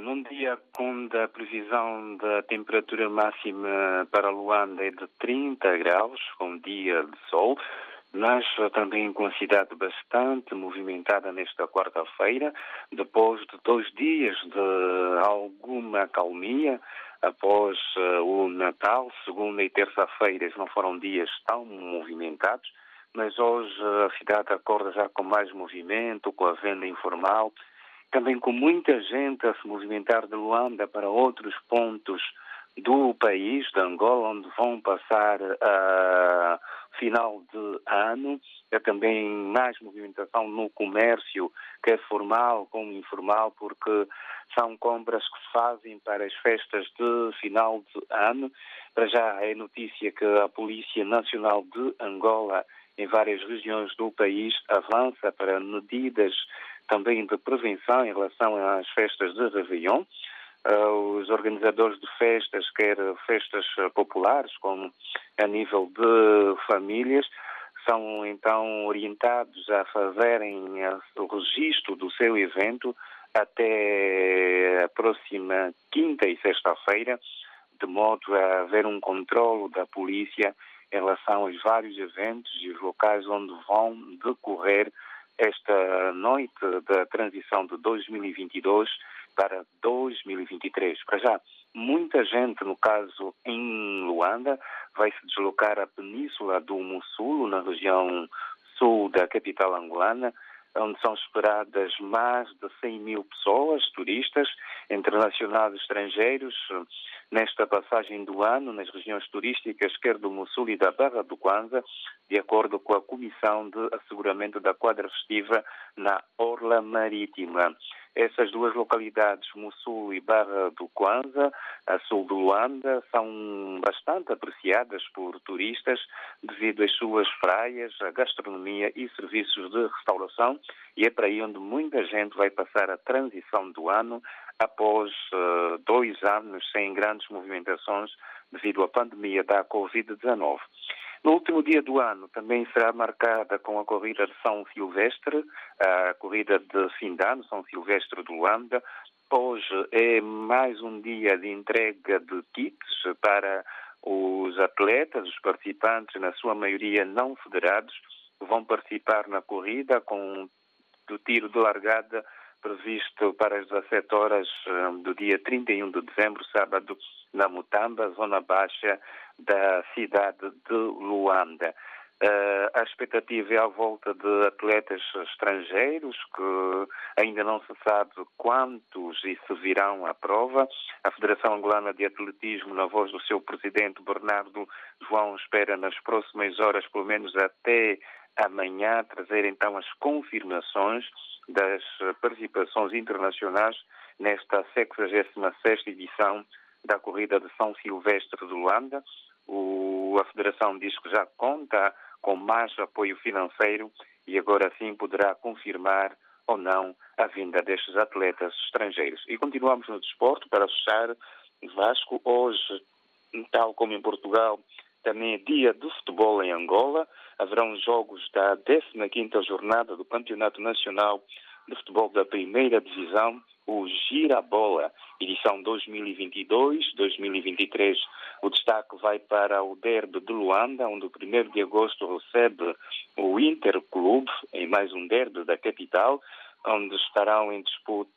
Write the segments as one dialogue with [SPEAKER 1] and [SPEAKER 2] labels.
[SPEAKER 1] Num dia com a previsão da temperatura máxima para Luanda é de 30 graus, com dia de sol, mas também com a cidade bastante movimentada nesta quarta-feira, depois de dois dias de alguma calmia, após uh, o Natal, segunda e terça-feiras não foram dias tão movimentados, mas hoje a cidade acorda já com mais movimento, com a venda informal, também com muita gente a se movimentar de Luanda para outros pontos do país, de Angola, onde vão passar a uh, final de ano. É também mais movimentação no comércio, que é formal como informal, porque são compras que se fazem para as festas de final de ano. Para já é notícia que a Polícia Nacional de Angola, em várias regiões do país, avança para medidas também de prevenção em relação às festas de Réveillon. Uh, os organizadores de festas, quer festas populares, como a nível de famílias, são então orientados a fazerem o registro do seu evento até a próxima quinta e sexta-feira, de modo a haver um controle da polícia em relação aos vários eventos e os locais onde vão decorrer esta noite da transição de 2022 para 2023. Para já, muita gente, no caso em Luanda, vai se deslocar à península do Mussulo, na região sul da capital angolana, onde são esperadas mais de 100 mil pessoas, turistas, internacionais e estrangeiros, nesta passagem do ano nas regiões turísticas, quer do Mussul e da Barra do Kwanza, de acordo com a Comissão de Asseguramento da Quadra Festiva na Orla Marítima. Essas duas localidades, Mussul e Barra do Kwanza, a sul do Luanda, são bastante apreciadas por turistas devido às suas praias, a gastronomia e serviços de restauração, e é para aí onde muita gente vai passar a transição do ano após uh, dois anos sem grandes movimentações devido à pandemia da Covid-19. No último dia do ano também será marcada com a corrida de São Silvestre, a corrida de fim de ano, São Silvestre de Luanda. Hoje é mais um dia de entrega de kits para os atletas, os participantes, na sua maioria não federados, vão participar na corrida com o tiro de largada previsto para as 17 horas um, do dia 31 de dezembro, sábado, na Mutamba, zona baixa da cidade de Luanda. Uh, a expectativa é à volta de atletas estrangeiros, que ainda não se sabe quantos e se virão à prova. A Federação Angolana de Atletismo, na voz do seu presidente Bernardo João, espera nas próximas horas, pelo menos até amanhã, trazer então as confirmações das participações internacionais nesta 66 edição da corrida de São Silvestre de Luanda. O, a Federação diz que já conta com mais apoio financeiro e agora sim poderá confirmar ou não a vinda destes atletas estrangeiros. E continuamos no desporto para fechar. Vasco, hoje, tal como em Portugal, também é dia do futebol em Angola. Haverão jogos da 15ª jornada do Campeonato Nacional de Futebol da Primeira Divisão, o Girabola, edição 2022-2023. O destaque vai para o derby de Luanda, onde o 1 de agosto recebe o Interclube, em mais um derby da capital, onde estarão em disputa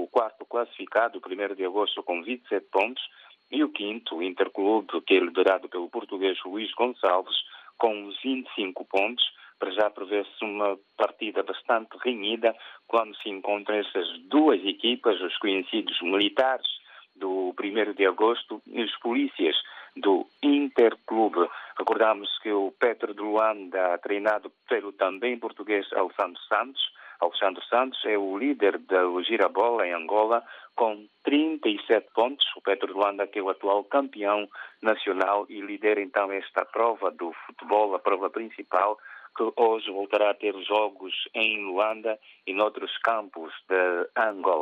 [SPEAKER 1] o quarto classificado, o 1 de agosto, com 27 pontos, e o quinto, o Interclube, que é liderado pelo português Luís Gonçalves, com 25 pontos. Para já prevê-se uma partida bastante renhida quando se encontram essas duas equipas, os conhecidos militares do 1 de agosto e os polícias do Interclube. Recordamos que o Petro de Luanda, treinado pelo também português Alessandro Santos, Alexandre Santos é o líder da Girabola em Angola com 37 pontos. O Petro de Luanda que é o atual campeão nacional e lidera então esta prova do futebol, a prova principal, que hoje voltará a ter jogos em Luanda e noutros campos de Angola.